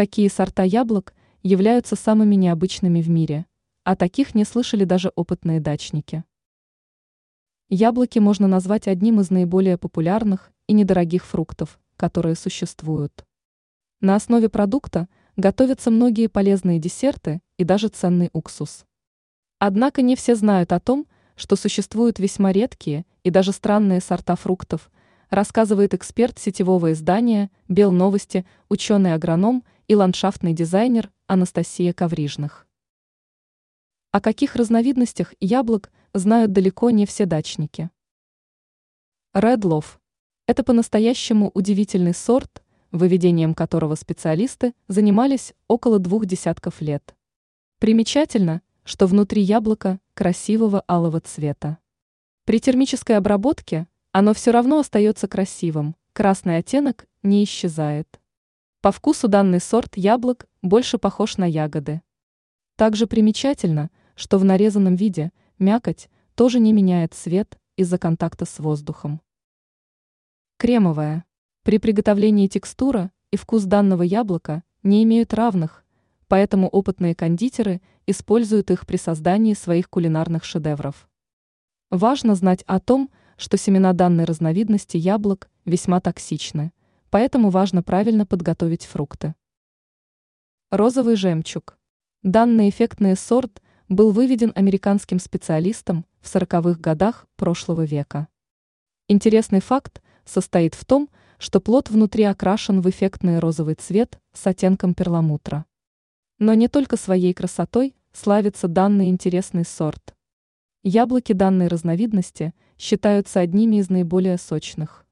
Какие сорта яблок являются самыми необычными в мире? О таких не слышали даже опытные дачники. Яблоки можно назвать одним из наиболее популярных и недорогих фруктов, которые существуют. На основе продукта готовятся многие полезные десерты и даже ценный уксус. Однако не все знают о том, что существуют весьма редкие и даже странные сорта фруктов, рассказывает эксперт сетевого издания «Белновости», ученый-агроном и ландшафтный дизайнер Анастасия Коврижных. О каких разновидностях яблок знают далеко не все дачники. Red Love – это по-настоящему удивительный сорт, выведением которого специалисты занимались около двух десятков лет. Примечательно, что внутри яблока красивого алого цвета. При термической обработке оно все равно остается красивым, красный оттенок не исчезает. По вкусу данный сорт яблок больше похож на ягоды. Также примечательно, что в нарезанном виде мякоть тоже не меняет цвет из-за контакта с воздухом. Кремовая. При приготовлении текстура и вкус данного яблока не имеют равных, поэтому опытные кондитеры используют их при создании своих кулинарных шедевров. Важно знать о том, что семена данной разновидности яблок весьма токсичны, поэтому важно правильно подготовить фрукты. Розовый жемчуг. Данный эффектный сорт был выведен американским специалистом в 40-х годах прошлого века. Интересный факт состоит в том, что плод внутри окрашен в эффектный розовый цвет с оттенком перламутра. Но не только своей красотой славится данный интересный сорт. Яблоки данной разновидности считаются одними из наиболее сочных.